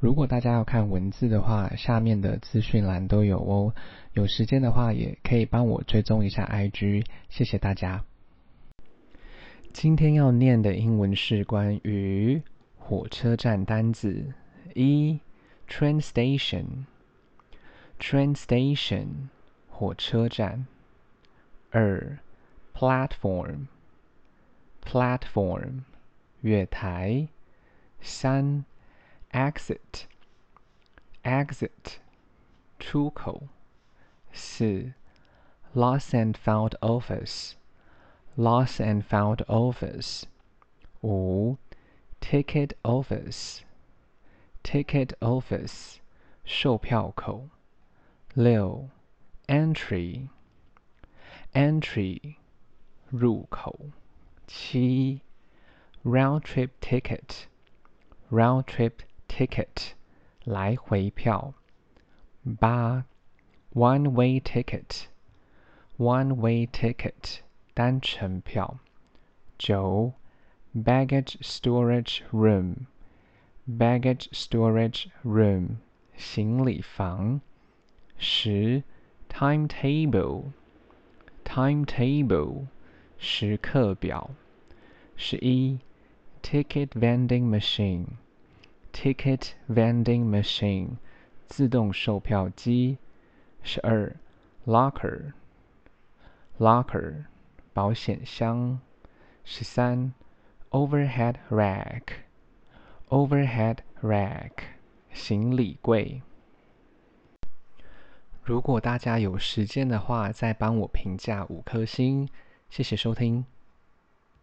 如果大家要看文字的话，下面的资讯栏都有哦。有时间的话，也可以帮我追踪一下 IG，谢谢大家。今天要念的英文是关于火车站单字：一，train station，train station，火车站；二，platform，platform，月台；三。exit exit 出口四 lost and found office lost and found office 五 ticket office ticket office 售票口六 entry entry 入口七 round trip ticket round trip ticket 来回票，八 one way ticket one way ticket 单程票，九 baggage storage room baggage storage room 行李房，十 timetable timetable 时刻表，十一 ticket vending machine ticket vending machine 自动售票机，十二 locker locker 保险箱，十三 overhead rack overhead rack 行李柜。如果大家有时间的话，再帮我评价五颗星，谢谢收听。